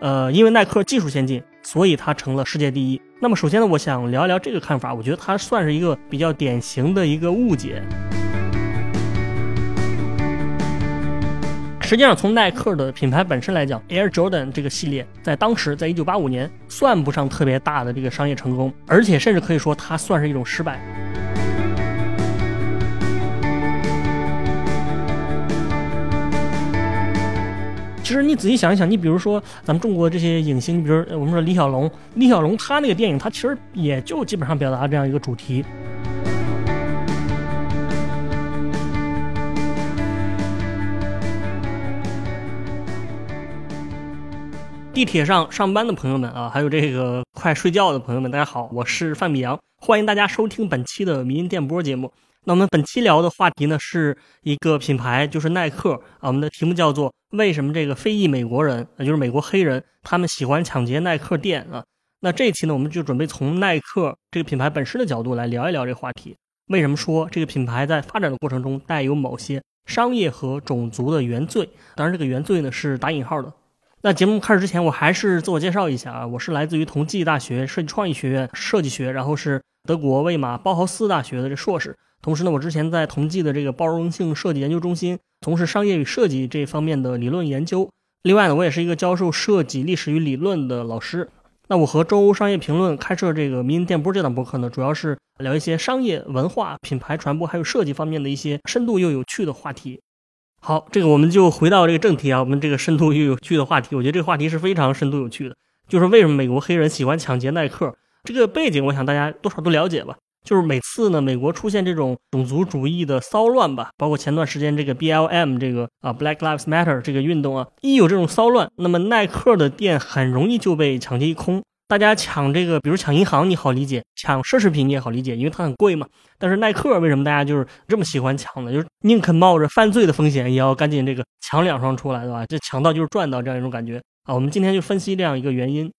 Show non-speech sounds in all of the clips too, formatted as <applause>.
呃，因为耐克技术先进，所以它成了世界第一。那么首先呢，我想聊一聊这个看法，我觉得它算是一个比较典型的一个误解。实际上，从耐克的品牌本身来讲，Air Jordan 这个系列在当时，在一九八五年算不上特别大的这个商业成功，而且甚至可以说它算是一种失败。其实你仔细想一想，你比如说咱们中国这些影星，比如我们说李小龙，李小龙他那个电影，他其实也就基本上表达这样一个主题。地铁上上班的朋友们啊，还有这个快睡觉的朋友们，大家好，我是范比阳，欢迎大家收听本期的迷音电波节目。那我们本期聊的话题呢，是一个品牌，就是耐克啊。我们的题目叫做“为什么这个非裔美国人，也就是美国黑人，他们喜欢抢劫耐克店啊？”那这一期呢，我们就准备从耐克这个品牌本身的角度来聊一聊这个话题。为什么说这个品牌在发展的过程中带有某些商业和种族的原罪？当然，这个原罪呢是打引号的。那节目开始之前，我还是自我介绍一下啊，我是来自于同济大学设计创意学院设计学，然后是德国魏玛包豪斯大学的这硕士。同时呢，我之前在同济的这个包容性设计研究中心从事商业与设计这方面的理论研究。另外呢，我也是一个教授设计历史与理论的老师。那我和周商业评论开设这个民营电波这档博客呢，主要是聊一些商业文化、品牌传播还有设计方面的一些深度又有趣的话题。好，这个我们就回到这个正题啊，我们这个深度又有趣的话题，我觉得这个话题是非常深度有趣的，就是为什么美国黑人喜欢抢劫耐克？这个背景，我想大家多少都了解吧。就是每次呢，美国出现这种种族主义的骚乱吧，包括前段时间这个 BLM 这个啊 Black Lives Matter 这个运动啊，一有这种骚乱，那么耐克的店很容易就被抢劫一空。大家抢这个，比如抢银行，你好理解；抢奢侈品你也好理解，因为它很贵嘛。但是耐克为什么大家就是这么喜欢抢呢？就是宁肯冒着犯罪的风险，也要赶紧这个抢两双出来，对吧？这抢到就是赚到这样一种感觉啊。我们今天就分析这样一个原因。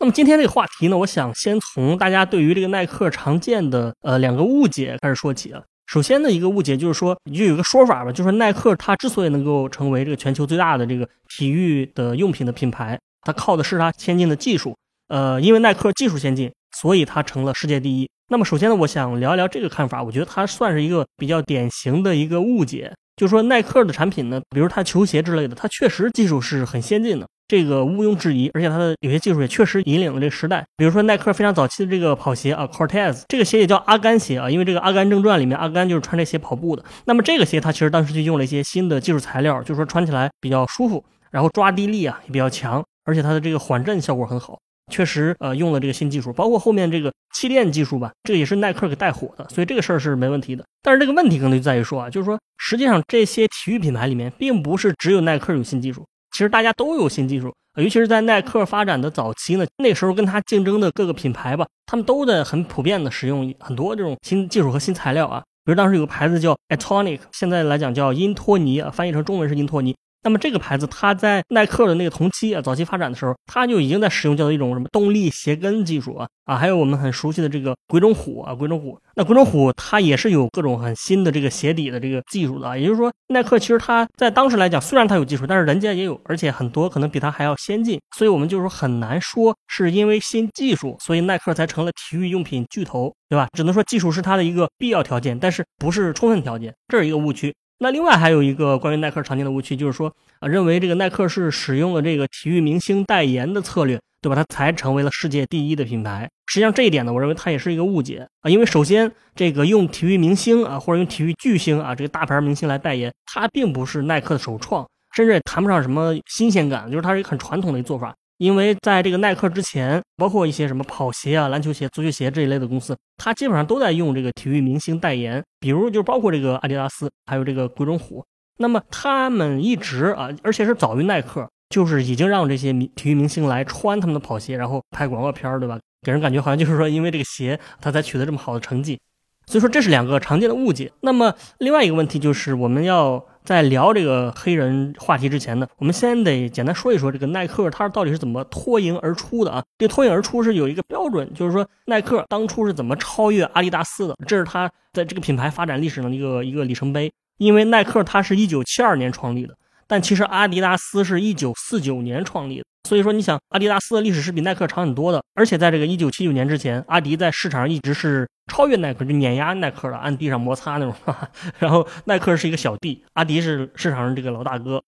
那么今天这个话题呢，我想先从大家对于这个耐克常见的呃两个误解开始说起啊。首先的一个误解就是说，就有个说法吧，就是耐克它之所以能够成为这个全球最大的这个体育的用品的品牌，它靠的是它先进的技术。呃，因为耐克技术先进，所以它成了世界第一。那么，首先呢，我想聊一聊这个看法。我觉得它算是一个比较典型的一个误解，就是说耐克的产品呢，比如它球鞋之类的，它确实技术是很先进的，这个毋庸置疑。而且它的有些技术也确实引领了这个时代。比如说耐克非常早期的这个跑鞋啊，Cortez 这个鞋也叫阿甘鞋啊，因为这个《阿甘正传》里面阿甘就是穿这鞋跑步的。那么这个鞋它其实当时就用了一些新的技术材料，就是说穿起来比较舒服，然后抓地力啊也比较强，而且它的这个缓震效果很好。确实，呃，用了这个新技术，包括后面这个气垫技术吧，这个也是耐克给带火的，所以这个事儿是没问题的。但是这个问题可能就在于说啊，就是说，实际上这些体育品牌里面，并不是只有耐克有新技术，其实大家都有新技术，尤其是在耐克发展的早期呢，那时候跟它竞争的各个品牌吧，他们都在很普遍的使用很多这种新技术和新材料啊，比如当时有个牌子叫 Atonic，现在来讲叫因托尼啊，翻译成中文是因托尼。那么这个牌子，它在耐克的那个同期啊，早期发展的时候，它就已经在使用叫做一种什么动力鞋跟技术啊啊，还有我们很熟悉的这个鬼冢虎啊，鬼冢虎。那鬼冢虎它也是有各种很新的这个鞋底的这个技术的啊，也就是说，耐克其实它在当时来讲，虽然它有技术，但是人家也有，而且很多可能比它还要先进，所以我们就是说很难说是因为新技术，所以耐克才成了体育用品巨头，对吧？只能说技术是它的一个必要条件，但是不是充分条件，这是一个误区。那另外还有一个关于耐克常见的误区，就是说啊，认为这个耐克是使用了这个体育明星代言的策略，对吧？它才成为了世界第一的品牌。实际上这一点呢，我认为它也是一个误解啊，因为首先这个用体育明星啊，或者用体育巨星啊，这个大牌明星来代言，它并不是耐克的首创，甚至也谈不上什么新鲜感，就是它是一个很传统的一个做法。因为在这个耐克之前，包括一些什么跑鞋啊、篮球鞋、足球鞋这一类的公司，它基本上都在用这个体育明星代言，比如就包括这个阿迪达斯，还有这个鬼冢虎。那么他们一直啊，而且是早于耐克，就是已经让这些体育明星来穿他们的跑鞋，然后拍广告片对吧？给人感觉好像就是说，因为这个鞋，他才取得这么好的成绩。所以说这是两个常见的误解。那么另外一个问题就是我们要。在聊这个黑人话题之前呢，我们先得简单说一说这个耐克它到底是怎么脱颖而出的啊？这脱颖而出是有一个标准，就是说耐克当初是怎么超越阿迪达斯的？这是它在这个品牌发展历史上的一个一个里程碑。因为耐克它是一九七二年创立的，但其实阿迪达斯是一九四九年创立的，所以说，你想，阿迪达斯的历史是比耐克长很多的，而且在这个一九七九年之前，阿迪在市场上一直是超越耐克，就碾压耐克的，按地上摩擦那种。<laughs> 然后耐克是一个小弟，阿迪是市场上这个老大哥。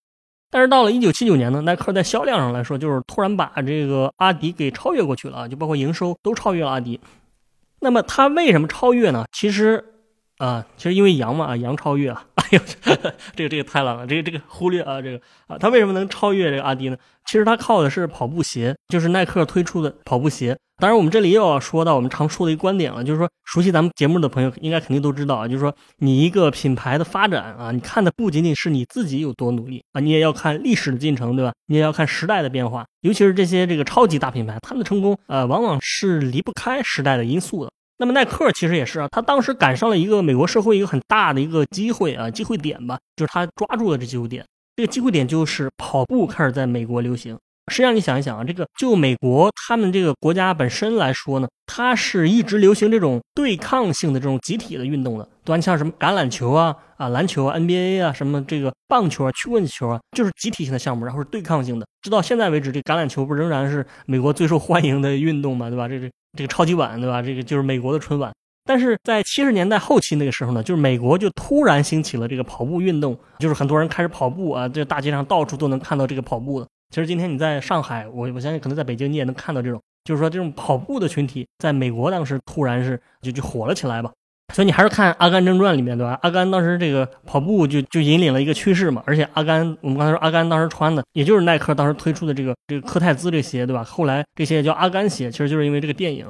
但是到了一九七九年呢，耐克在销量上来说，就是突然把这个阿迪给超越过去了，就包括营收都超越了阿迪。那么他为什么超越呢？其实。啊，其实因为羊嘛，啊，羊超越啊，<laughs> 哎呦，<laughs> 这个这个太冷了，这个这个忽略啊，这个啊，他为什么能超越这个阿迪呢？其实他靠的是跑步鞋，就是耐克推出的跑步鞋。当然，我们这里又要说到我们常说的一个观点了，就是说，熟悉咱们节目的朋友应该肯定都知道啊，就是说，你一个品牌的发展啊，你看的不仅仅是你自己有多努力啊，你也要看历史的进程，对吧？你也要看时代的变化，尤其是这些这个超级大品牌，他们的成功呃，往往是离不开时代的因素的。那么耐克其实也是啊，他当时赶上了一个美国社会一个很大的一个机会啊，机会点吧，就是他抓住了这机会点。这个机会点就是跑步开始在美国流行。实际上你想一想啊，这个就美国他们这个国家本身来说呢，它是一直流行这种对抗性的这种集体的运动的，对吧？像什么橄榄球啊、啊篮球啊、NBA 啊、什么这个棒球啊、曲棍球啊，就是集体性的项目，然后是对抗性的。直到现在为止，这橄榄球不仍然是美国最受欢迎的运动嘛，对吧？这这。这个超级碗，对吧？这个就是美国的春晚。但是在七十年代后期那个时候呢，就是美国就突然兴起了这个跑步运动，就是很多人开始跑步啊，这大街上到处都能看到这个跑步的。其实今天你在上海，我我相信可能在北京你也能看到这种，就是说这种跑步的群体在美国当时突然是就就火了起来吧。所以你还是看《阿甘正传》里面，对吧？阿甘当时这个跑步就就引领了一个趋势嘛。而且阿甘，我们刚才说阿甘当时穿的，也就是耐克当时推出的这个这个科泰兹这鞋，对吧？后来这些叫阿甘鞋，其实就是因为这个电影。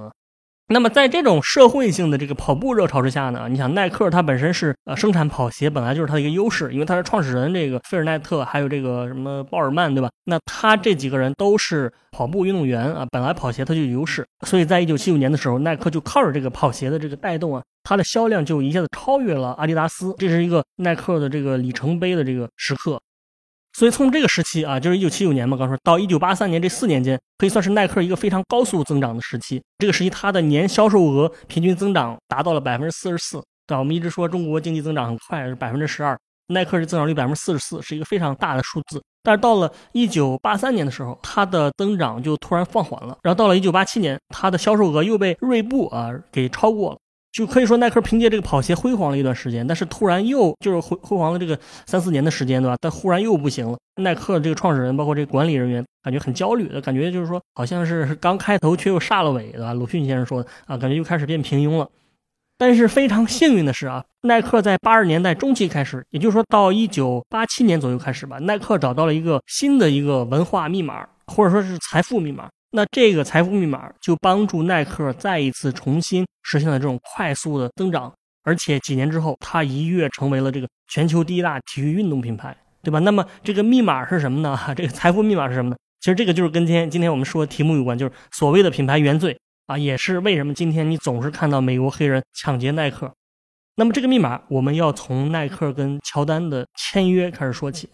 那么在这种社会性的这个跑步热潮之下呢，你想耐克它本身是呃生产跑鞋，本来就是它的一个优势，因为它是创始人这个菲尔奈特，还有这个什么鲍尔曼，对吧？那他这几个人都是跑步运动员啊，本来跑鞋它就有优势，所以在一九七五年的时候，耐克就靠着这个跑鞋的这个带动啊，它的销量就一下子超越了阿迪达斯，这是一个耐克的这个里程碑的这个时刻。所以从这个时期啊，就是一九七九年嘛，刚说到一九八三年这四年间，可以算是耐克一个非常高速增长的时期。这个时期它的年销售额平均增长达到了百分之四十四，对？我们一直说中国经济增长很快是百分之十二，耐克是增长率百分之四十四，是一个非常大的数字。但是到了一九八三年的时候，它的增长就突然放缓了。然后到了一九八七年，它的销售额又被锐步啊给超过了。就可以说，耐克凭借这个跑鞋辉煌了一段时间，但是突然又就是辉辉煌了这个三四年的时间，对吧？但忽然又不行了。耐克这个创始人，包括这个管理人员，感觉很焦虑的感觉，就是说好像是刚开头却又煞了尾，对吧？鲁迅先生说的啊，感觉又开始变平庸了。但是非常幸运的是啊，耐克在八十年代中期开始，也就是说到一九八七年左右开始吧，耐克找到了一个新的一个文化密码，或者说是财富密码。那这个财富密码就帮助耐克再一次重新实现了这种快速的增长，而且几年之后，它一跃成为了这个全球第一大体育运动品牌，对吧？那么这个密码是什么呢？这个财富密码是什么呢？其实这个就是跟今天今天我们说的题目有关，就是所谓的品牌原罪啊，也是为什么今天你总是看到美国黑人抢劫耐克。那么这个密码，我们要从耐克跟乔丹的签约开始说起。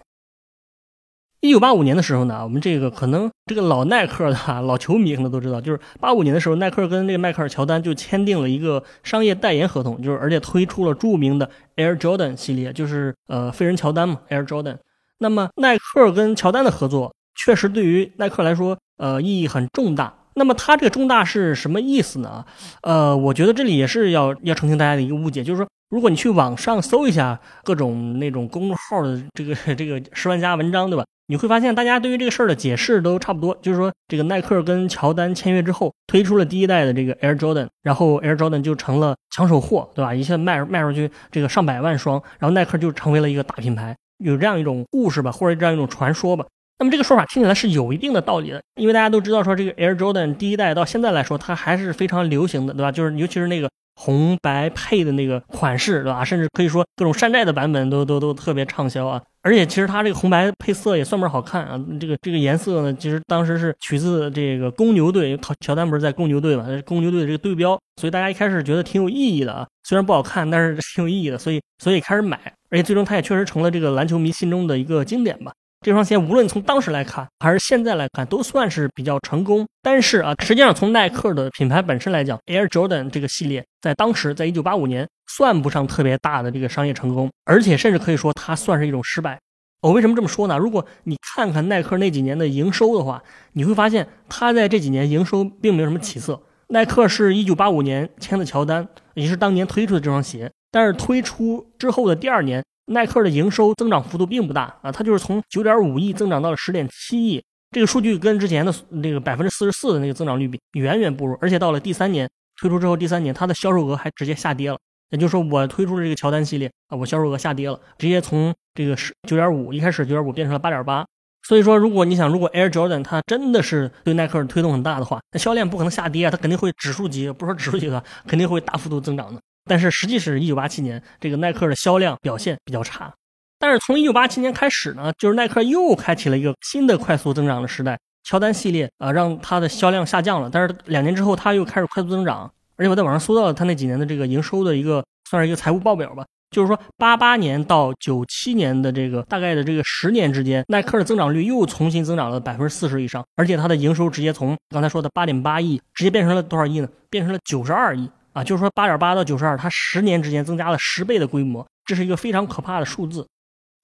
一九八五年的时候呢，我们这个可能这个老耐克的老球迷可能都知道，就是八五年的时候，耐克跟这个迈克尔乔丹就签订了一个商业代言合同，就是而且推出了著名的 Air Jordan 系列，就是呃飞人乔丹嘛，Air Jordan。那么耐克跟乔丹的合作确实对于耐克来说，呃意义很重大。那么它这个重大是什么意思呢？呃，我觉得这里也是要要澄清大家的一个误解，就是说。如果你去网上搜一下各种那种公众号的这个 <laughs> 这个十万加文章，对吧？你会发现大家对于这个事儿的解释都差不多，就是说这个耐克跟乔丹签约之后，推出了第一代的这个 Air Jordan，然后 Air Jordan 就成了抢手货，对吧？一下卖卖出去这个上百万双，然后耐克就成为了一个大品牌，有这样一种故事吧，或者这样一种传说吧。那么这个说法听起来是有一定的道理的，因为大家都知道说这个 Air Jordan 第一代到现在来说，它还是非常流行的，对吧？就是尤其是那个。红白配的那个款式，对吧？甚至可以说各种山寨的版本都都都特别畅销啊！而且其实它这个红白配色也算不上好看啊。这个这个颜色呢，其实当时是取自这个公牛队，乔丹不是在公牛队嘛？公牛队的这个队标，所以大家一开始觉得挺有意义的啊。虽然不好看，但是 <laughs> 挺有意义的，所以所以开始买，而且最终它也确实成了这个篮球迷心中的一个经典吧。这双鞋无论从当时来看还是现在来看，都算是比较成功。但是啊，实际上从耐克的品牌本身来讲，Air Jordan 这个系列在当时，在一九八五年算不上特别大的这个商业成功，而且甚至可以说它算是一种失败。我为什么这么说呢？如果你看看耐克那几年的营收的话，你会发现它在这几年营收并没有什么起色。耐克是一九八五年签的乔丹，也是当年推出的这双鞋。但是推出之后的第二年，耐克的营收增长幅度并不大啊，它就是从九点五亿增长到了十点七亿。这个数据跟之前的那个百分之四十四的那个增长率比远远不如。而且到了第三年推出之后，第三年它的销售额还直接下跌了。也就是说，我推出的这个乔丹系列啊，我销售额下跌了，直接从这个十九点五一开始九点五变成了八点八。所以说，如果你想，如果 Air Jordan 它真的是对耐克推动很大的话，那销量不可能下跌啊，它肯定会指数级，不说指数级的，肯定会大幅度增长的。但是实际是一九八七年，这个耐克的销量表现比较差。但是从一九八七年开始呢，就是耐克又开启了一个新的快速增长的时代。乔丹系列啊，让它的销量下降了，但是两年之后，它又开始快速增长。而且我在网上搜到了它那几年的这个营收的一个，算是一个财务报表吧。就是说，八八年到九七年的这个大概的这个十年之间，耐克的增长率又重新增长了百分之四十以上，而且它的营收直接从刚才说的八点八亿，直接变成了多少亿呢？变成了九十二亿啊！就是说，八点八到九十二，它十年之间增加了十倍的规模，这是一个非常可怕的数字。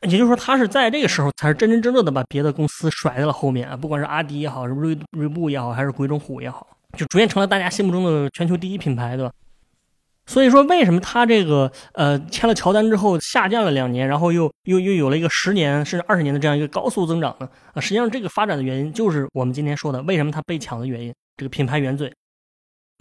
也就是说，它是在这个时候才是真真正正的把别的公司甩在了后面啊！不管是阿迪也好，是锐锐步也好，还是鬼冢虎也好，就逐渐成了大家心目中的全球第一品牌，对吧？所以说，为什么他这个呃签了乔丹之后下降了两年，然后又又又有了一个十年甚至二十年的这样一个高速增长呢？啊，实际上这个发展的原因就是我们今天说的为什么他被抢的原因，这个品牌原罪，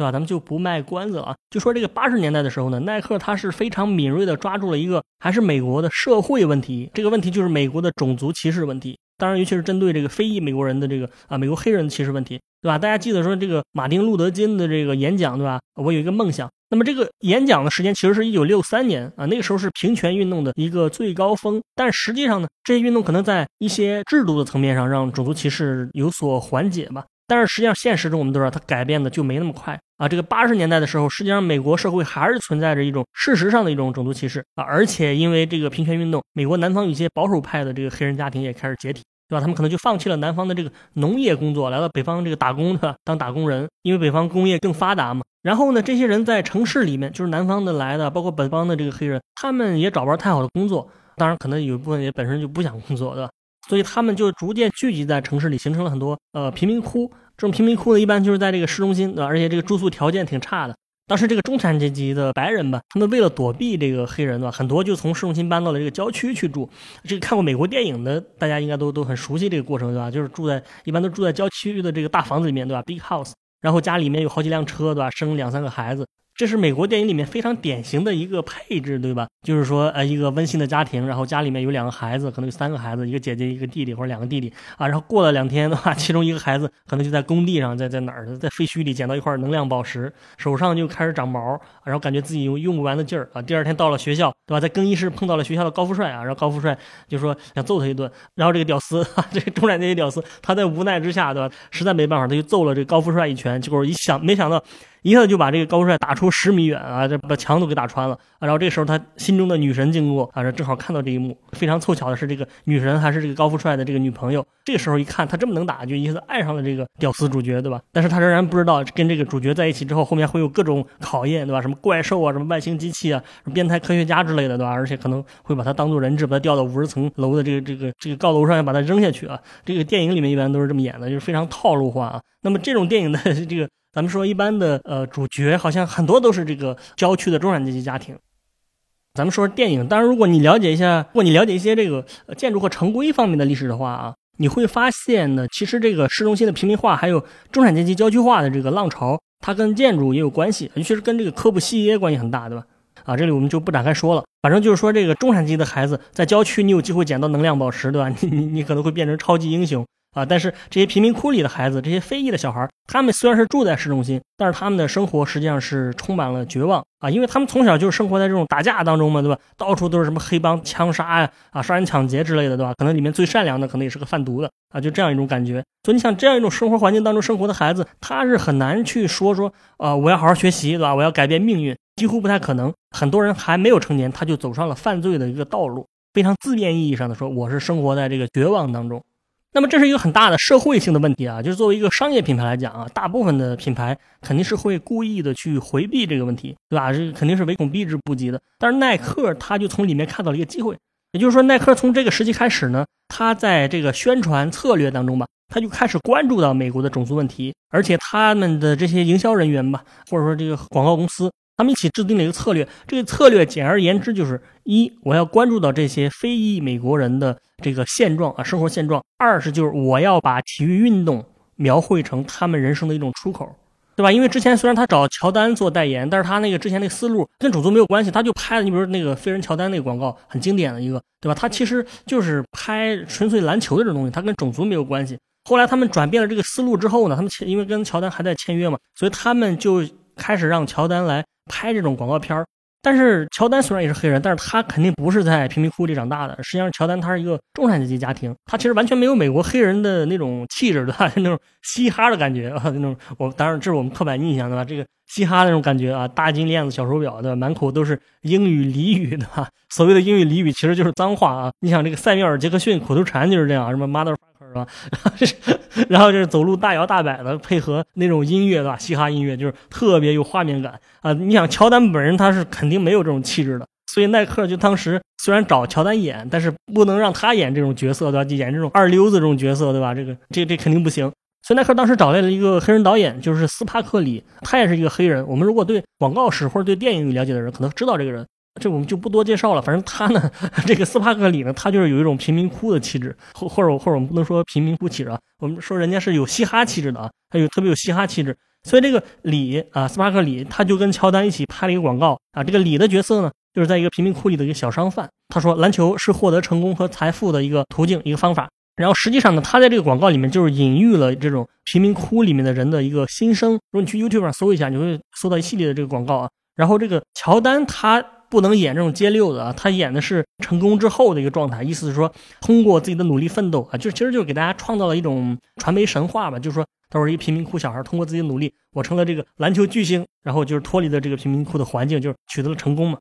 对吧？咱们就不卖关子了啊，就说这个八十年代的时候呢，耐克它是非常敏锐的抓住了一个还是美国的社会问题，这个问题就是美国的种族歧视问题。当然，尤其是针对这个非裔美国人的这个啊，美国黑人的歧视问题，对吧？大家记得说这个马丁路德金的这个演讲，对吧？我有一个梦想。那么这个演讲的时间其实是一九六三年啊，那个时候是平权运动的一个最高峰。但实际上呢，这些运动可能在一些制度的层面上让种族歧视有所缓解吧。但是实际上现实中我们都知道，它改变的就没那么快啊。这个八十年代的时候，实际上美国社会还是存在着一种事实上的一种种族歧视啊，而且因为这个平权运动，美国南方有些保守派的这个黑人家庭也开始解体。对吧？他们可能就放弃了南方的这个农业工作，来到北方这个打工的当打工人，因为北方工业更发达嘛。然后呢，这些人在城市里面，就是南方的来的，包括北方的这个黑人，他们也找不着太好的工作。当然，可能有一部分也本身就不想工作，对吧？所以他们就逐渐聚集在城市里，形成了很多呃贫民窟。这种贫民窟呢，一般就是在这个市中心，对吧？而且这个住宿条件挺差的。当时这个中产阶级的白人吧，他们为了躲避这个黑人对吧，很多就从市中心搬到了这个郊区去住。这个看过美国电影的，大家应该都都很熟悉这个过程，对吧？就是住在一般都住在郊区的这个大房子里面，对吧？Big house，然后家里面有好几辆车，对吧？生两三个孩子。这是美国电影里面非常典型的一个配置，对吧？就是说，呃，一个温馨的家庭，然后家里面有两个孩子，可能有三个孩子，一个姐姐，一个弟弟，或者两个弟弟啊。然后过了两天的话，<laughs> 其中一个孩子可能就在工地上，在在哪儿，在废墟里捡到一块能量宝石，手上就开始长毛，然后感觉自己有用不完的劲儿啊。第二天到了学校，对吧？在更衣室碰到了学校的高富帅啊，然后高富帅就说想揍他一顿，然后这个屌丝，<laughs> 这个中产阶级屌丝，他在无奈之下，对吧？实在没办法，他就揍了这高富帅一拳，结果一想，没想到。一下子就把这个高富帅打出十米远啊，这把墙都给打穿了啊！然后这时候他心中的女神经过啊，正好看到这一幕。非常凑巧的是，这个女神还是这个高富帅的这个女朋友。这个时候一看他这么能打，就一下子爱上了这个屌丝主角，对吧？但是他仍然不知道跟这个主角在一起之后，后面会有各种考验，对吧？什么怪兽啊，什么外星机器啊，什么变态科学家之类的，对吧？而且可能会把他当做人质，把他吊到五十层楼的这个这个这个高楼上，要把他扔下去啊！这个电影里面一般都是这么演的，就是非常套路化啊。那么这种电影的 <laughs> 这个。咱们说一般的呃主角好像很多都是这个郊区的中产阶级家庭。咱们说电影，当然如果你了解一下，如果你了解一些这个建筑和城规方面的历史的话啊，你会发现呢，其实这个市中心的平民化还有中产阶级郊区化的这个浪潮，它跟建筑也有关系，尤其是跟这个科布西耶关系很大，对吧？啊，这里我们就不展开说了。反正就是说，这个中产阶级的孩子在郊区，你有机会捡到能量宝石，对吧？你你你可能会变成超级英雄。啊！但是这些贫民窟里的孩子，这些非裔的小孩，他们虽然是住在市中心，但是他们的生活实际上是充满了绝望啊！因为他们从小就是生活在这种打架当中嘛，对吧？到处都是什么黑帮枪杀呀、啊杀人抢劫之类的，对吧？可能里面最善良的，可能也是个贩毒的啊，就这样一种感觉。所以你想，这样一种生活环境当中生活的孩子，他是很难去说说啊，我要好好学习，对吧？我要改变命运，几乎不太可能。很多人还没有成年，他就走上了犯罪的一个道路。非常字面意义上的说，我是生活在这个绝望当中。那么这是一个很大的社会性的问题啊，就是作为一个商业品牌来讲啊，大部分的品牌肯定是会故意的去回避这个问题，对吧？这肯定是唯恐避之不及的。但是耐克他就从里面看到了一个机会也就是说，耐克从这个时期开始呢，他在这个宣传策略当中吧，他就开始关注到美国的种族问题，而且他们的这些营销人员吧，或者说这个广告公司，他们一起制定了一个策略。这个策略简而言之就是：一，我要关注到这些非裔美国人的这个现状啊，生活现状；二是就是我要把体育运动描绘成他们人生的一种出口。对吧？因为之前虽然他找乔丹做代言，但是他那个之前那个思路跟种族没有关系，他就拍了。你比如那个飞人乔丹那个广告，很经典的一个，对吧？他其实就是拍纯粹篮球的这种东西，他跟种族没有关系。后来他们转变了这个思路之后呢，他们因为跟乔丹还在签约嘛，所以他们就开始让乔丹来拍这种广告片儿。但是乔丹虽然也是黑人，但是他肯定不是在贫民窟里长大的。实际上，乔丹他是一个中产阶级家庭，他其实完全没有美国黑人的那种气质，的？<laughs> 那种嘻哈的感觉啊，那种我当然这是我们刻板印象，对吧？这个嘻哈那种感觉啊，大金链子、小手表，对吧？满口都是英语俚语，对吧？所谓的英语俚语其实就是脏话啊。你想这个塞缪尔·杰克逊口头禅就是这样，什么 mother。是吧？<laughs> 然后就是走路大摇大摆的，配合那种音乐，对吧？嘻哈音乐就是特别有画面感啊！你想，乔丹本人他是肯定没有这种气质的，所以耐克就当时虽然找乔丹演，但是不能让他演这种角色，对吧？就演这种二流子这种角色，对吧？这个这这肯定不行。所以耐克当时找来了一个黑人导演，就是斯帕克里，他也是一个黑人。我们如果对广告史或者对电影有了解的人，可能知道这个人。这我们就不多介绍了。反正他呢，这个斯帕克里呢，他就是有一种贫民窟的气质，或或者或者我们不能说贫民窟气质啊，我们说人家是有嘻哈气质的啊，他有特别有嘻哈气质。所以这个里啊，斯帕克里他就跟乔丹一起拍了一个广告啊。这个里的角色呢，就是在一个贫民窟里的一个小商贩。他说，篮球是获得成功和财富的一个途径，一个方法。然后实际上呢，他在这个广告里面就是隐喻了这种贫民窟里面的人的一个心声。如果你去 YouTube 上搜一下，你会搜到一系列的这个广告啊。然后这个乔丹他。不能演这种街溜子啊，他演的是成功之后的一个状态，意思是说通过自己的努力奋斗啊，就其实就是给大家创造了一种传媒神话吧，就是说他是一贫民窟小孩，通过自己的努力，我成了这个篮球巨星，然后就是脱离了这个贫民窟的环境，就是取得了成功嘛。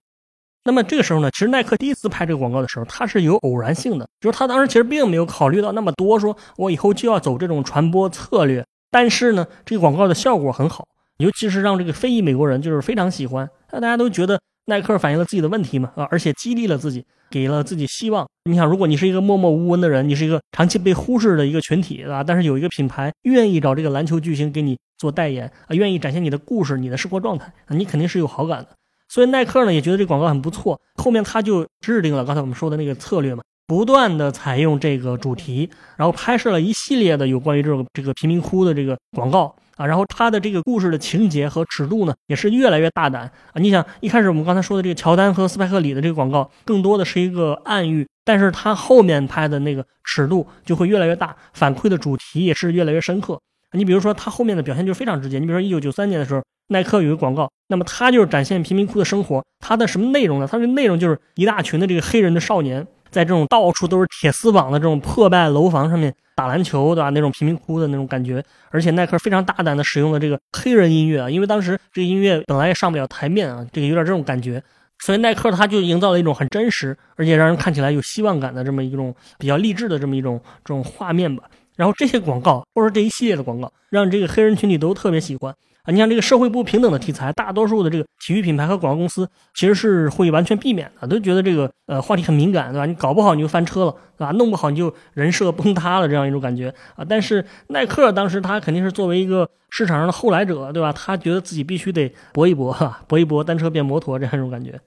那么这个时候呢，其实耐克第一次拍这个广告的时候，他是有偶然性的，就是他当时其实并没有考虑到那么多，说我以后就要走这种传播策略，但是呢，这个广告的效果很好，尤其是让这个非裔美国人就是非常喜欢，那大家都觉得。耐克反映了自己的问题嘛，啊，而且激励了自己，给了自己希望。你想，如果你是一个默默无闻的人，你是一个长期被忽视的一个群体，啊？但是有一个品牌愿意找这个篮球巨星给你做代言，啊，愿意展现你的故事、你的生活状态，你肯定是有好感的。所以耐克呢也觉得这广告很不错，后面他就制定了刚才我们说的那个策略嘛，不断的采用这个主题，然后拍摄了一系列的有关于这种这个贫民窟的这个广告。啊，然后他的这个故事的情节和尺度呢，也是越来越大胆啊！你想，一开始我们刚才说的这个乔丹和斯派克里的这个广告，更多的是一个暗喻，但是他后面拍的那个尺度就会越来越大，反馈的主题也是越来越深刻。你比如说，他后面的表现就非常直接。你比如说，一九九三年的时候，耐克有一个广告，那么他就是展现贫民窟的生活，他的什么内容呢？他的内容就是一大群的这个黑人的少年。在这种到处都是铁丝网的这种破败楼房上面打篮球，对吧？那种贫民窟的那种感觉，而且耐克非常大胆的使用了这个黑人音乐啊，因为当时这个音乐本来也上不了台面啊，这个有点这种感觉，所以耐克他就营造了一种很真实，而且让人看起来有希望感的这么一种比较励志的这么一种这种画面吧。然后这些广告或者这一系列的广告，让这个黑人群体都特别喜欢。啊，你像这个社会不平等的题材，大多数的这个体育品牌和广告公司其实是会完全避免的，都觉得这个呃话题很敏感，对吧？你搞不好你就翻车了，对吧？弄不好你就人设崩塌了，这样一种感觉啊。但是耐克当时他肯定是作为一个市场上的后来者，对吧？他觉得自己必须得搏一搏，哈，搏一搏，单车变摩托这样一种感觉。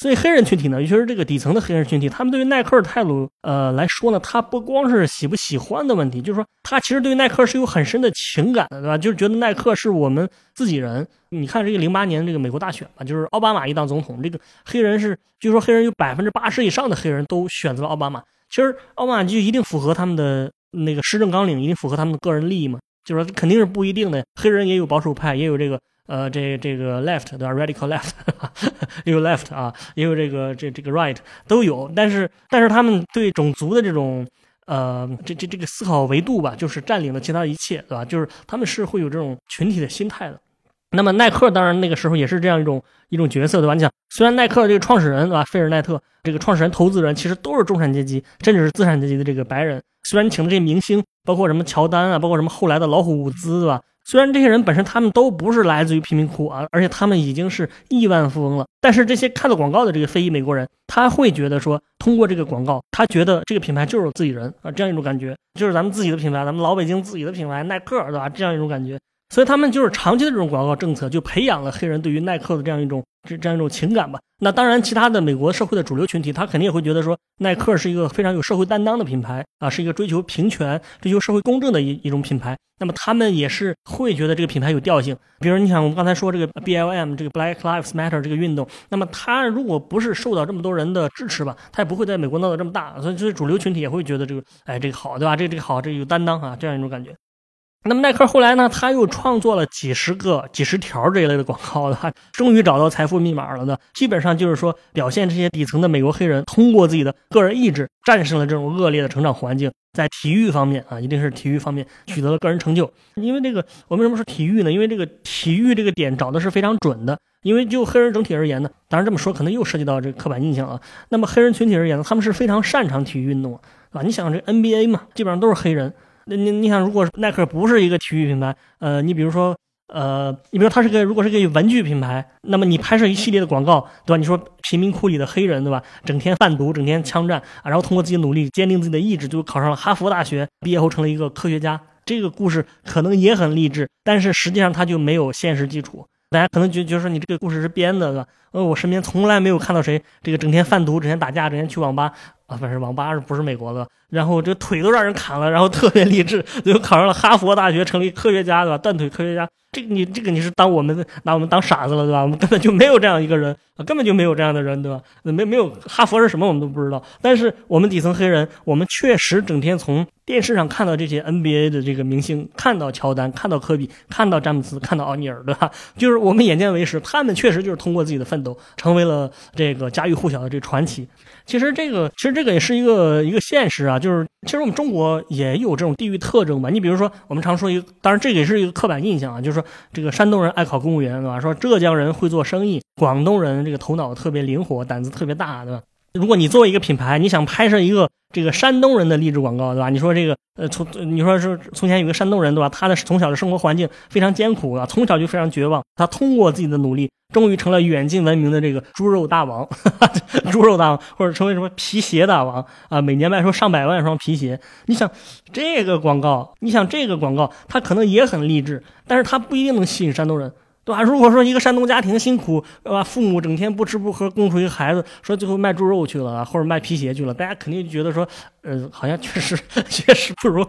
所以黑人群体呢，尤其是这个底层的黑人群体，他们对于耐克的态度，呃来说呢，他不光是喜不喜欢的问题，就是说他其实对耐克是有很深的情感的，对吧？就是觉得耐克是我们自己人。你看这个零八年这个美国大选吧，就是奥巴马一当总统，这个黑人是，据说黑人有百分之八十以上的黑人都选择了奥巴马。其实奥巴马就一定符合他们的那个施政纲领，一定符合他们的个人利益嘛？就是说肯定是不一定的，黑人也有保守派，也有这个。呃，这这个 left 对吧？radical left，<laughs> 也有 left 啊，也有这个这这个 right 都有，但是但是他们对种族的这种呃这这这个思考维度吧，就是占领了其他一切，对吧？就是他们是会有这种群体的心态的。那么耐克当然那个时候也是这样一种一种角色，对吧？你想，虽然耐克这个创始人对吧，菲尔奈特这个创始人、投资人其实都是中产阶级，甚至是资产阶级的这个白人。虽然请的这些明星，包括什么乔丹啊，包括什么后来的老虎伍兹，对吧？虽然这些人本身他们都不是来自于贫民窟啊，而且他们已经是亿万富翁了，但是这些看到广告的这个非裔美国人，他会觉得说，通过这个广告，他觉得这个品牌就是自己人啊，这样一种感觉，就是咱们自己的品牌，咱们老北京自己的品牌，耐克，对吧？这样一种感觉。所以他们就是长期的这种广告政策，就培养了黑人对于耐克的这样一种这这样一种情感吧。那当然，其他的美国社会的主流群体，他肯定也会觉得说，耐克是一个非常有社会担当的品牌啊，是一个追求平权、追求社会公正的一一种品牌。那么他们也是会觉得这个品牌有调性。比如你想，我们刚才说这个 BLM 这个 Black Lives Matter 这个运动，那么它如果不是受到这么多人的支持吧，它也不会在美国闹得这么大。所以，所以主流群体也会觉得这个，哎，这个好，对吧？这个这个好，这个有担当啊，这样一种感觉。那么耐克后来呢？他又创作了几十个、几十条这一类的广告的，<laughs> 终于找到财富密码了的。基本上就是说，表现这些底层的美国黑人通过自己的个人意志战胜了这种恶劣的成长环境，在体育方面啊，一定是体育方面取得了个人成就。因为这个，我为什么说体育呢？因为这个体育这个点找的是非常准的。因为就黑人整体而言呢，当然这么说可能又涉及到这个刻板印象了。那么黑人群体而言呢，他们是非常擅长体育运动，啊，你想这 NBA 嘛，基本上都是黑人。那你你想，如果耐克不是一个体育品牌，呃，你比如说，呃，你比如它是个，如果是个文具品牌，那么你拍摄一系列的广告，对吧？你说贫民窟里的黑人，对吧？整天贩毒，整天枪战啊，然后通过自己努力，坚定自己的意志，就考上了哈佛大学，毕业后成了一个科学家。这个故事可能也很励志，但是实际上它就没有现实基础。大家可能觉觉得说你这个故事是编的，对吧？呃，我身边从来没有看到谁这个整天贩毒、整天打架、整天去网吧啊，不是网吧是不是美国的？然后这腿都让人砍了，然后特别励志，最后考上了哈佛大学，成为科学家，对吧？断腿科学家，这个你这个你是当我们拿我们当傻子了，对吧？我们根本就没有这样一个人，根本就没有这样的人，对吧？没没有哈佛是什么我们都不知道，但是我们底层黑人，我们确实整天从。电视上看到这些 NBA 的这个明星，看到乔丹，看到科比，看到詹姆斯，看到奥尼尔，对吧？<laughs> 就是我们眼见为实，他们确实就是通过自己的奋斗，成为了这个家喻户晓的这个传奇。其实这个，其实这个也是一个一个现实啊，就是其实我们中国也有这种地域特征吧。你比如说，我们常说一个，当然这个也是一个刻板印象啊，就是说这个山东人爱考公务员，对吧？说浙江人会做生意，广东人这个头脑特别灵活，胆子特别大，对吧？如果你作为一个品牌，你想拍摄一个这个山东人的励志广告，对吧？你说这个，呃，从你说是从前有个山东人，对吧？他的从小的生活环境非常艰苦啊，从小就非常绝望。他通过自己的努力，终于成了远近闻名的这个猪肉大王，哈 <laughs> 哈猪肉大王，或者成为什么皮鞋大王啊？每年卖出上百万双皮鞋。你想这个广告，你想这个广告，它可能也很励志，但是它不一定能吸引山东人。对吧？如果说一个山东家庭辛苦，对吧？父母整天不吃不喝供出一个孩子，说最后卖猪肉去了，或者卖皮鞋去了，大家肯定觉得说，呃，好像确实 <laughs> 确实不如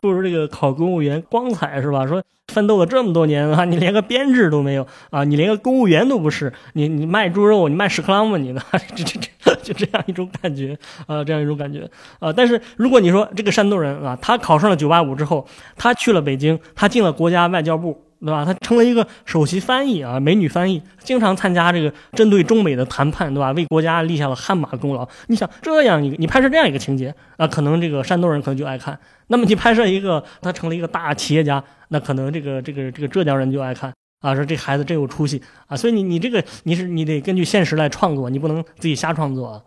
不如这个考公务员光彩，是吧？说奋斗了这么多年啊，你连个编制都没有啊，你连个公务员都不是，你你卖猪肉，你卖屎壳郎吗？你呢？这这这就这样一种感觉啊，这样一种感觉啊。但是如果你说这个山东人啊，他考上了九八五之后，他去了北京，他进了国家外交部。对吧？他成了一个首席翻译啊，美女翻译，经常参加这个针对中美的谈判，对吧？为国家立下了汗马功劳。你想这样一个，你拍摄这样一个情节啊，可能这个山东人可能就爱看。那么你拍摄一个他成了一个大企业家，那可能这个这个这个浙江人就爱看啊，说这孩子真有出息啊。所以你你这个你是你得根据现实来创作，你不能自己瞎创作啊。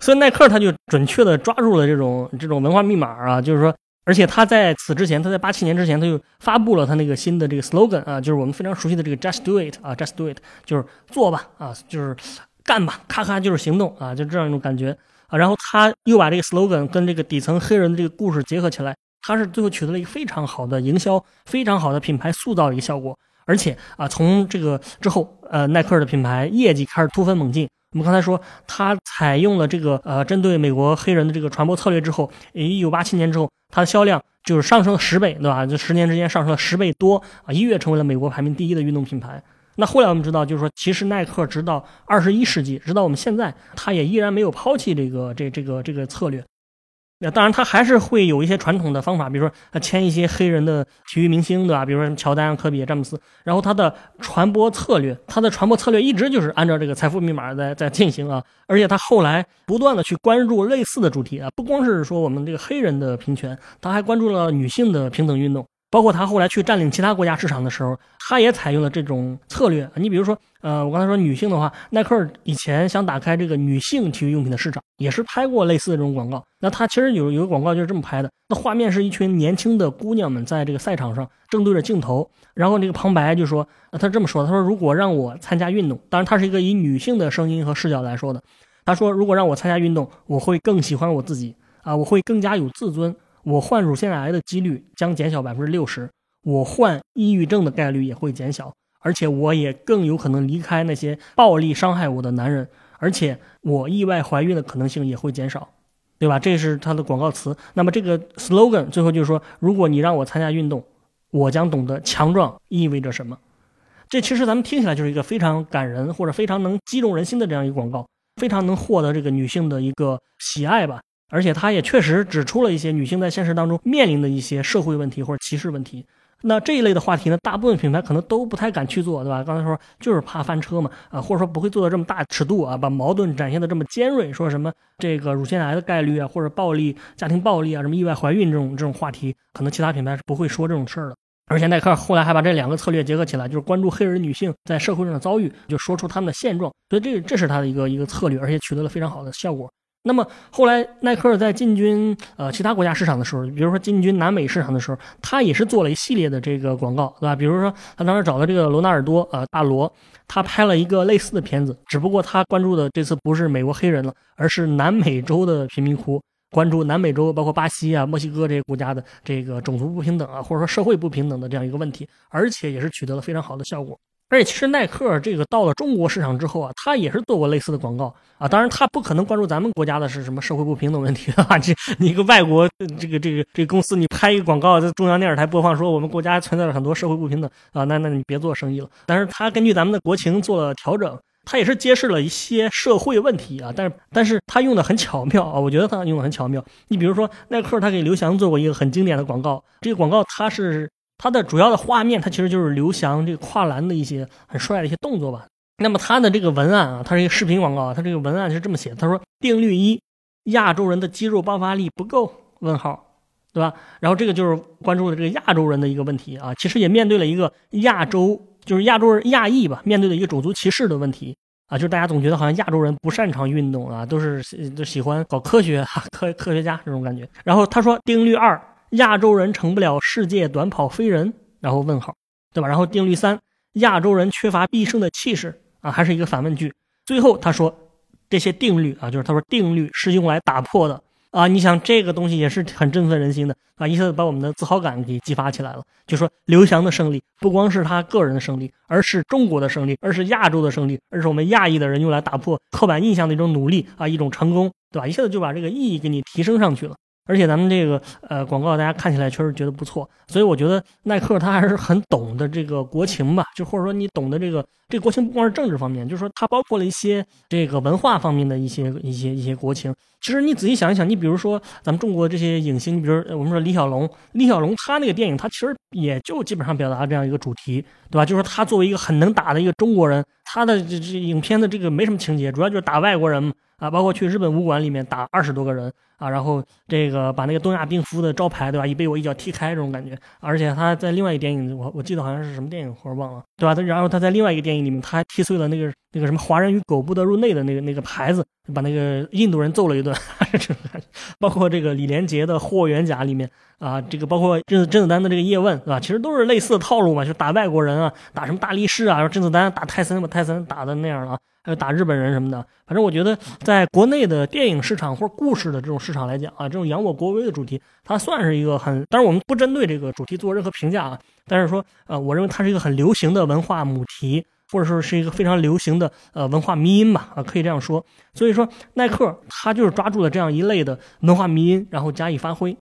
所以耐克他就准确的抓住了这种这种文化密码啊，就是说。而且他在此之前，他在八七年之前，他就发布了他那个新的这个 slogan 啊，就是我们非常熟悉的这个 just do it 啊，just do it 就是做吧啊，就是干吧，咔咔就是行动啊，就这样一种感觉啊。然后他又把这个 slogan 跟这个底层黑人的这个故事结合起来，他是最后取得了一个非常好的营销、非常好的品牌塑造一个效果。而且啊，从这个之后，呃，耐克的品牌业绩开始突飞猛进。我们刚才说，它采用了这个呃，针对美国黑人的这个传播策略之后，一九八七年之后，它的销量就是上升了十倍，对吧？就十年之间上升了十倍多啊，一跃成为了美国排名第一的运动品牌。那后来我们知道，就是说，其实耐克直到二十一世纪，直到我们现在，它也依然没有抛弃这个这这个这个策略。那当然，他还是会有一些传统的方法，比如说他签一些黑人的体育明星，对吧？比如说乔丹、科比、詹姆斯。然后他的传播策略，他的传播策略一直就是按照这个财富密码在在进行啊。而且他后来不断的去关注类似的主题啊，不光是说我们这个黑人的平权，他还关注了女性的平等运动。包括他后来去占领其他国家市场的时候，他也采用了这种策略。你比如说，呃，我刚才说女性的话，耐克以前想打开这个女性体育用品的市场，也是拍过类似的这种广告。那他其实有有个广告就是这么拍的，那画面是一群年轻的姑娘们在这个赛场上正对着镜头，然后那个旁白就说，他这么说，他说如果让我参加运动，当然他是一个以女性的声音和视角来说的，他说如果让我参加运动，我会更喜欢我自己啊，我会更加有自尊。我患乳腺癌的几率将减小百分之六十，我患抑郁症的概率也会减小，而且我也更有可能离开那些暴力伤害我的男人，而且我意外怀孕的可能性也会减少，对吧？这是它的广告词。那么这个 slogan 最后就是说，如果你让我参加运动，我将懂得强壮意味着什么。这其实咱们听起来就是一个非常感人或者非常能击中人心的这样一个广告，非常能获得这个女性的一个喜爱吧。而且他也确实指出了一些女性在现实当中面临的一些社会问题或者歧视问题。那这一类的话题呢，大部分品牌可能都不太敢去做，对吧？刚才说就是怕翻车嘛，啊，或者说不会做到这么大尺度啊，把矛盾展现的这么尖锐，说什么这个乳腺癌的概率啊，或者暴力、家庭暴力啊，什么意外怀孕这种这种话题，可能其他品牌是不会说这种事儿的。而且耐克后来还把这两个策略结合起来，就是关注黑人女性在社会上的遭遇，就说出他们的现状。所以这这是他的一个一个策略，而且取得了非常好的效果。那么后来，耐克在进军呃其他国家市场的时候，比如说进军南美市场的时候，他也是做了一系列的这个广告，对吧？比如说他当时找了这个罗纳尔多，呃，大罗，他拍了一个类似的片子，只不过他关注的这次不是美国黑人了，而是南美洲的贫民窟，关注南美洲包括巴西啊、墨西哥这些国家的这个种族不平等啊，或者说社会不平等的这样一个问题，而且也是取得了非常好的效果。而且其实耐克这个到了中国市场之后啊，他也是做过类似的广告啊。当然，他不可能关注咱们国家的是什么社会不平等问题啊。<laughs> 这你一个外国这个这个这个公司，你拍一个广告在中央电视台播放，说我们国家存在了很多社会不平等啊，那那你别做生意了。但是他根据咱们的国情做了调整，他也是揭示了一些社会问题啊。但是但是他用的很巧妙啊，我觉得他用的很巧妙。你比如说耐克，他给刘翔做过一个很经典的广告，这个广告他是。它的主要的画面，它其实就是刘翔这个跨栏的一些很帅的一些动作吧。那么它的这个文案啊，它是一个视频广告，它这个文案是这么写的：他说，定律一，亚洲人的肌肉爆发力不够，问号，对吧？然后这个就是关注的这个亚洲人的一个问题啊，其实也面对了一个亚洲，就是亚洲人亚裔吧，面对的一个种族歧视的问题啊，就是大家总觉得好像亚洲人不擅长运动啊，都是都喜欢搞科学哈，科科学家这种感觉。然后他说，定律二。亚洲人成不了世界短跑飞人，然后问号，对吧？然后定律三，亚洲人缺乏必胜的气势啊，还是一个反问句。最后他说，这些定律啊，就是他说定律是用来打破的啊。你想这个东西也是很振奋人心的啊，一下子把我们的自豪感给激发起来了。就说刘翔的胜利不光是他个人的胜利，而是中国的胜利，而是亚洲的胜利，而是我们亚裔的人用来打破刻板印象的一种努力啊，一种成功，对吧？一下子就把这个意义给你提升上去了。而且咱们这个呃广告，大家看起来确实觉得不错，所以我觉得耐克他还是很懂的这个国情吧，就或者说你懂得这个这国情不光是政治方面，就是说它包括了一些这个文化方面的一些一些一些国情。其实你仔细想一想，你比如说咱们中国这些影星，你比如我们说李小龙，李小龙他那个电影，他其实也就基本上表达了这样一个主题，对吧？就是说他作为一个很能打的一个中国人，他的这这影片的这个没什么情节，主要就是打外国人。啊，包括去日本武馆里面打二十多个人啊，然后这个把那个东亚病夫的招牌，对吧？一被我一脚踢开这种感觉。而且他在另外一个电影，我我记得好像是什么电影，或者忘了，对吧？他然后他在另外一个电影里面，他还踢碎了那个那个什么“华人与狗不得入内”的那个那个牌子，把那个印度人揍了一顿。<laughs> 包括这个李连杰的《霍元甲》里面啊，这个包括甄甄子丹的这个叶问，啊？其实都是类似的套路嘛，就打外国人啊，打什么大力士啊，甄子丹打泰森把泰森打的那样了。还有打日本人什么的，反正我觉得在国内的电影市场或故事的这种市场来讲啊，这种扬我国威的主题，它算是一个很……当然我们不针对这个主题做任何评价啊，但是说，呃，我认为它是一个很流行的文化母题，或者说是一个非常流行的呃文化迷音吧，啊，可以这样说。所以说，耐克它就是抓住了这样一类的文化迷音，然后加以发挥。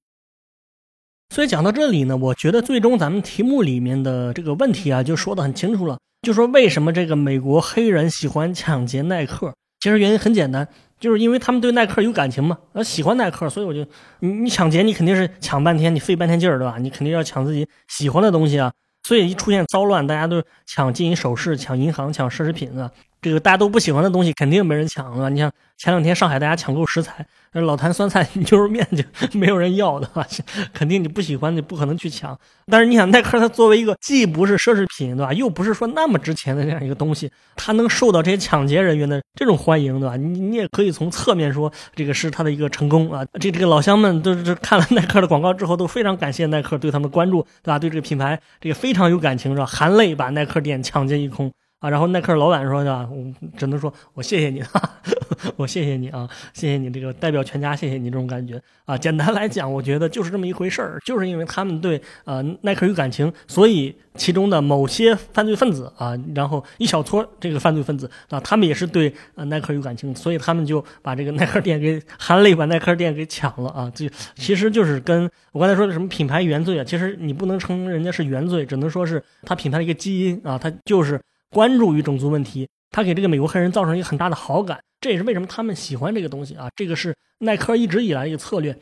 所以讲到这里呢，我觉得最终咱们题目里面的这个问题啊，就说的很清楚了。就说为什么这个美国黑人喜欢抢劫耐克？其实原因很简单，就是因为他们对耐克有感情嘛，呃，喜欢耐克，所以我就你你抢劫，你肯定是抢半天，你费半天劲儿，对吧？你肯定要抢自己喜欢的东西啊。所以一出现骚乱，大家都抢金银首饰、抢银行、抢奢侈品啊。这个大家都不喜欢的东西，肯定没人抢啊！你像前两天上海大家抢购食材，老坛酸菜 <laughs> 牛肉面就没有人要的吧？<laughs> 肯定你不喜欢，你不可能去抢。但是你想，耐克它作为一个既不是奢侈品，对吧？又不是说那么值钱的这样一个东西，它能受到这些抢劫人员的这种欢迎，对吧？你你也可以从侧面说，这个是它的一个成功啊！这这个老乡们都是看了耐克的广告之后，都非常感谢耐克对他们的关注，对吧？对这个品牌这个非常有感情，是吧？含泪把耐克店抢劫一空。啊，然后耐克老板说，对吧？我只能说我谢谢你，<laughs> 我谢谢你啊，谢谢你这个代表全家，谢谢你这种感觉啊。简单来讲，我觉得就是这么一回事儿，就是因为他们对呃耐克有感情，所以其中的某些犯罪分子啊，然后一小撮这个犯罪分子啊，他们也是对呃耐克有感情，所以他们就把这个耐克店给含泪把耐克店给抢了啊。这其实就是跟我刚才说的什么品牌原罪啊，其实你不能称人家是原罪，只能说是他品牌的一个基因啊，他就是。关注于种族问题，他给这个美国黑人造成一个很大的好感，这也是为什么他们喜欢这个东西啊。这个是耐克一直以来一个策略。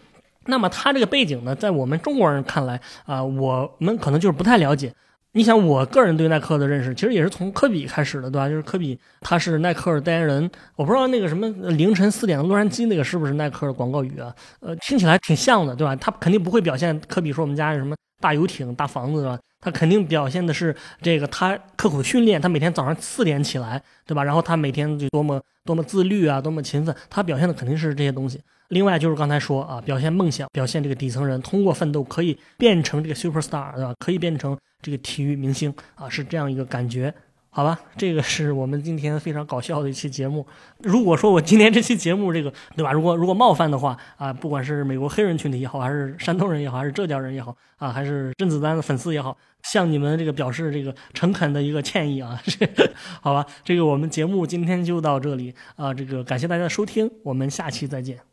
那么他这个背景呢，在我们中国人看来啊，我们可能就是不太了解。你想，我个人对耐克的认识，其实也是从科比开始的，对吧？就是科比他是耐克的代言人，我不知道那个什么凌晨四点的洛杉矶那个是不是耐克的广告语啊？呃，听起来挺像的，对吧？他肯定不会表现科比说我们家有什么大游艇、大房子，对吧？他肯定表现的是这个，他刻苦训练，他每天早上四点起来，对吧？然后他每天就多么多么自律啊，多么勤奋，他表现的肯定是这些东西。另外就是刚才说啊，表现梦想，表现这个底层人通过奋斗可以变成这个 super star，对吧？可以变成这个体育明星啊，是这样一个感觉。好吧，这个是我们今天非常搞笑的一期节目。如果说我今天这期节目这个，对吧？如果如果冒犯的话啊，不管是美国黑人群体也好，还是山东人也好，还是浙江人也好啊，还是甄子丹的粉丝也好，向你们这个表示这个诚恳的一个歉意啊。好吧，这个我们节目今天就到这里啊，这个感谢大家的收听，我们下期再见。